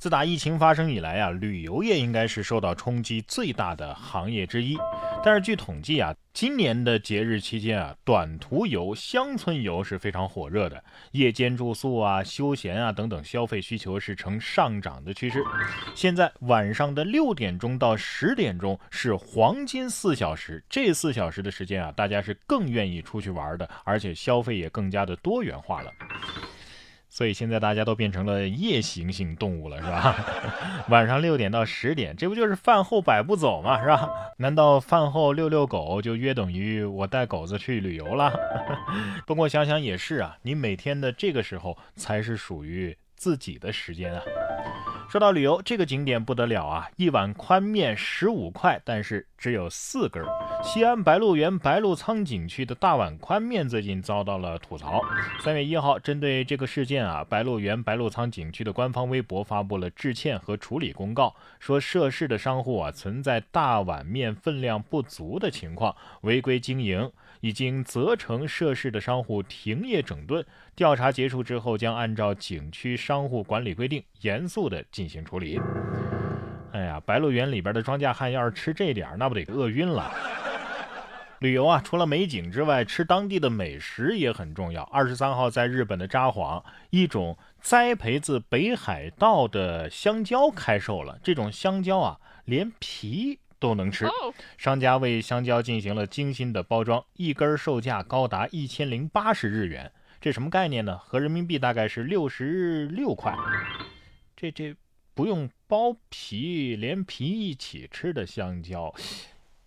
自打疫情发生以来啊，旅游业应该是受到冲击最大的行业之一。但是据统计啊，今年的节日期间啊，短途游、乡村游是非常火热的，夜间住宿啊、休闲啊等等消费需求是呈上涨的趋势。现在晚上的六点钟到十点钟是黄金四小时，这四小时的时间啊，大家是更愿意出去玩的，而且消费也更加的多元化了。所以现在大家都变成了夜行性动物了，是吧？晚上六点到十点，这不就是饭后百步走嘛？是吧？难道饭后遛遛狗就约等于我带狗子去旅游了？不过想想也是啊，你每天的这个时候才是属于自己的时间啊。说到旅游，这个景点不得了啊！一碗宽面十五块，但是只有四根。西安白鹿原白鹿仓景区的大碗宽面最近遭到了吐槽。三月一号，针对这个事件啊，白鹿原白鹿仓景区的官方微博发布了致歉和处理公告，说涉事的商户啊存在大碗面分量不足的情况，违规经营。已经责成涉事的商户停业整顿，调查结束之后将按照景区商户管理规定严肃的进行处理。哎呀，白鹿原里边的庄稼汉要是吃这点，那不得饿晕了。旅游啊，除了美景之外，吃当地的美食也很重要。二十三号在日本的札幌，一种栽培自北海道的香蕉开售了。这种香蕉啊，连皮。都能吃，商家为香蕉进行了精心的包装，一根售价高达一千零八十日元，这什么概念呢？合人民币大概是六十六块。这这不用剥皮，连皮一起吃的香蕉。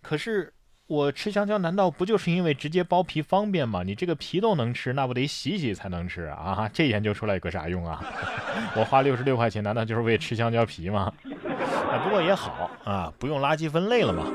可是我吃香蕉，难道不就是因为直接剥皮方便吗？你这个皮都能吃，那不得洗洗才能吃啊？这研究出来有个啥用啊？我花六十六块钱，难道就是为吃香蕉皮吗？不过也好啊，不用垃圾分类了嘛。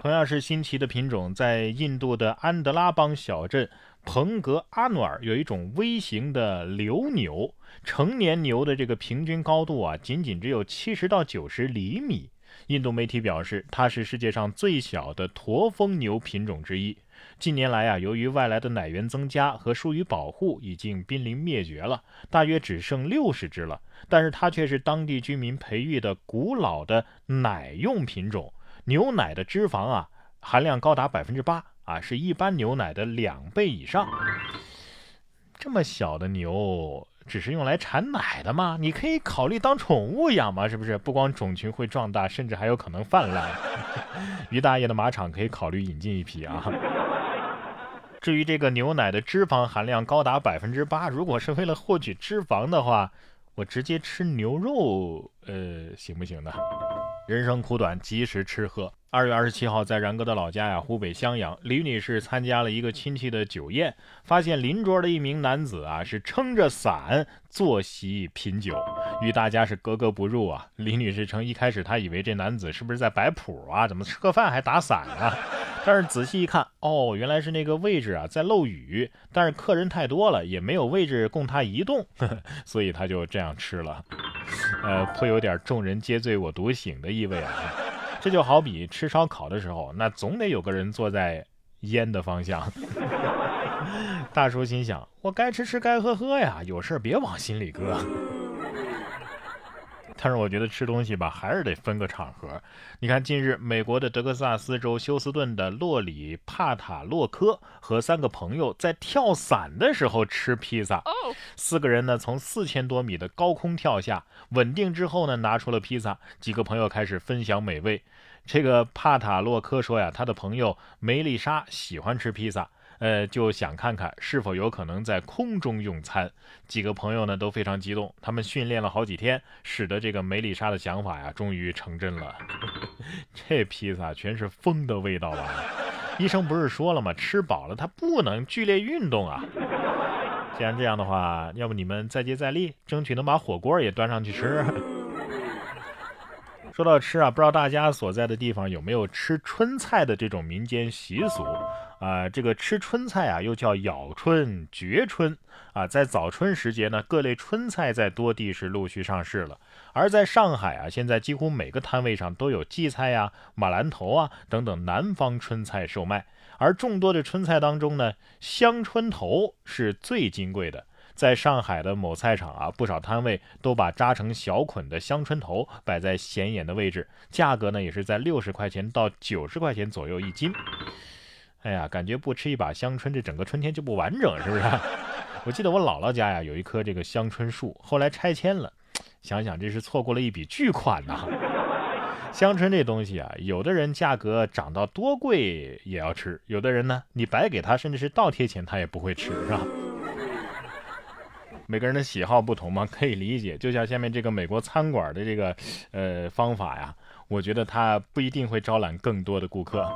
同样是新奇的品种，在印度的安德拉邦小镇彭格阿努尔有一种微型的流牛，成年牛的这个平均高度啊，仅仅只有七十到九十厘米。印度媒体表示，它是世界上最小的驼峰牛品种之一。近年来啊，由于外来的奶源增加和疏于保护，已经濒临灭绝了，大约只剩六十只了。但是它却是当地居民培育的古老的奶用品种，牛奶的脂肪啊含量高达百分之八啊，是一般牛奶的两倍以上。这么小的牛。只是用来产奶的吗？你可以考虑当宠物养吗？是不是？不光种群会壮大，甚至还有可能泛滥。于大爷的马场可以考虑引进一批啊。至于这个牛奶的脂肪含量高达百分之八，如果是为了获取脂肪的话，我直接吃牛肉，呃，行不行呢？人生苦短，及时吃喝。二月二十七号，在然哥的老家呀，湖北襄阳，李女士参加了一个亲戚的酒宴，发现邻桌的一名男子啊，是撑着伞坐席品酒，与大家是格格不入啊。李女士称，一开始她以为这男子是不是在摆谱啊？怎么吃个饭还打伞啊？但是仔细一看，哦，原来是那个位置啊在漏雨，但是客人太多了，也没有位置供他移动，所以他就这样吃了。呃，颇有点众人皆醉我独醒的意味啊！这就好比吃烧烤的时候，那总得有个人坐在烟的方向。大叔心想：我该吃吃，该喝喝呀，有事别往心里搁。但是我觉得吃东西吧，还是得分个场合。你看，近日美国的德克萨斯州休斯顿的洛里帕塔洛科和三个朋友在跳伞的时候吃披萨。四个人呢从四千多米的高空跳下，稳定之后呢拿出了披萨，几个朋友开始分享美味。这个帕塔洛科说呀，他的朋友梅丽莎喜欢吃披萨。呃，就想看看是否有可能在空中用餐。几个朋友呢都非常激动，他们训练了好几天，使得这个梅丽莎的想法呀终于成真了。这披萨全是风的味道吧？医生不是说了吗？吃饱了他不能剧烈运动啊。既然这样的话，要不你们再接再厉，争取能把火锅也端上去吃。说到吃啊，不知道大家所在的地方有没有吃春菜的这种民间习俗啊？这个吃春菜啊，又叫咬春、嚼春啊。在早春时节呢，各类春菜在多地是陆续上市了。而在上海啊，现在几乎每个摊位上都有荠菜呀、马兰头啊等等南方春菜售卖。而众多的春菜当中呢，香椿头是最金贵的。在上海的某菜场啊，不少摊位都把扎成小捆的香椿头摆在显眼的位置，价格呢也是在六十块钱到九十块钱左右一斤。哎呀，感觉不吃一把香椿，这整个春天就不完整，是不是？我记得我姥姥家呀有一棵这个香椿树，后来拆迁了，想想这是错过了一笔巨款呐。香椿这东西啊，有的人价格涨到多贵也要吃，有的人呢，你白给他，甚至是倒贴钱，他也不会吃，是吧？每个人的喜好不同嘛，可以理解。就像下面这个美国餐馆的这个呃方法呀，我觉得它不一定会招揽更多的顾客。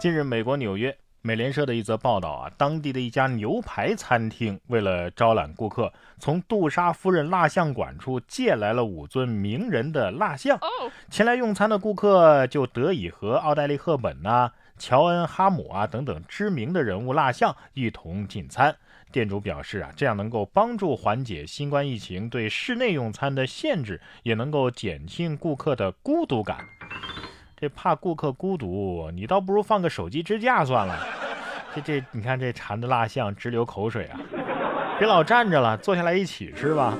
近日，美国纽约。美联社的一则报道啊，当地的一家牛排餐厅为了招揽顾客，从杜莎夫人蜡像馆处借来了五尊名人的蜡像。前来用餐的顾客就得以和奥黛丽·赫本呐、乔恩·哈姆啊等等知名的人物蜡像一同进餐。店主表示啊，这样能够帮助缓解新冠疫情对室内用餐的限制，也能够减轻顾客的孤独感。这怕顾客孤独，你倒不如放个手机支架算了。这这，你看这馋的蜡像直流口水啊！别老站着了，坐下来一起吃吧。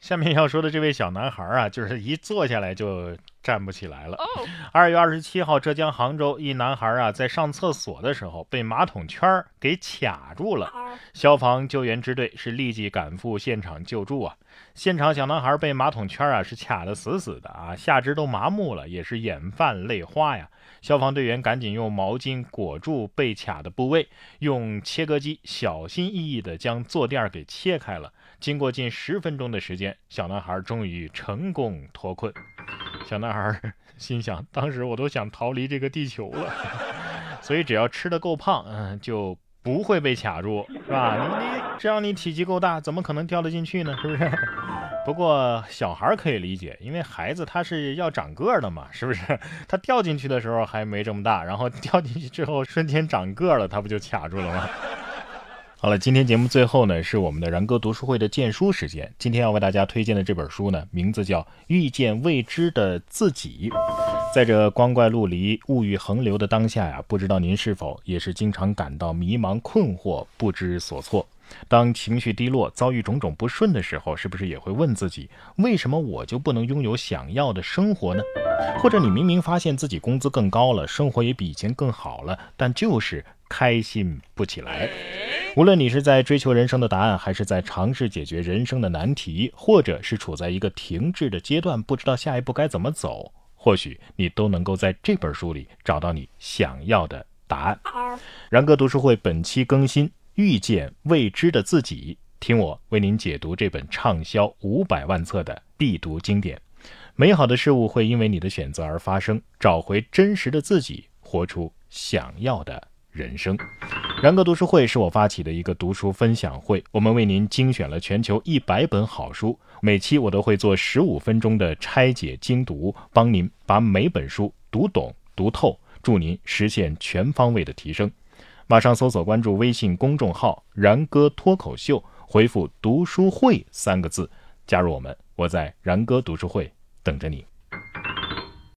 下面要说的这位小男孩啊，就是一坐下来就站不起来了。二月二十七号，浙江杭州一男孩啊，在上厕所的时候被马桶圈给卡住了，消防救援支队是立即赶赴现场救助啊。现场小男孩被马桶圈啊是卡得死死的啊，下肢都麻木了，也是眼泛泪花呀。消防队员赶紧用毛巾裹住被卡的部位，用切割机小心翼翼地将坐垫给切开了。经过近十分钟的时间，小男孩终于成功脱困。小男孩 心想：当时我都想逃离这个地球了。所以只要吃得够胖，嗯，就不会被卡住，是吧？你你只要你体积够大，怎么可能掉得进去呢？是不是？不过小孩可以理解，因为孩子他是要长个儿的嘛，是不是？他掉进去的时候还没这么大，然后掉进去之后瞬间长个了，他不就卡住了吗？好了，今天节目最后呢是我们的然哥读书会的荐书时间。今天要为大家推荐的这本书呢，名字叫《遇见未知的自己》。在这光怪陆离、物欲横流的当下呀，不知道您是否也是经常感到迷茫、困惑、不知所措？当情绪低落、遭遇种种不顺的时候，是不是也会问自己：为什么我就不能拥有想要的生活呢？或者你明明发现自己工资更高了，生活也比以前更好了，但就是开心不起来？无论你是在追求人生的答案，还是在尝试解决人生的难题，或者是处在一个停滞的阶段，不知道下一步该怎么走，或许你都能够在这本书里找到你想要的答案。然哥读书会本期更新。遇见未知的自己，听我为您解读这本畅销五百万册的必读经典。美好的事物会因为你的选择而发生，找回真实的自己，活出想要的人生。然哥读书会是我发起的一个读书分享会，我们为您精选了全球一百本好书，每期我都会做十五分钟的拆解精读，帮您把每本书读懂读透，助您实现全方位的提升。马上搜索关注微信公众号“然哥脱口秀”，回复“读书会”三个字，加入我们。我在然哥读书会等着你。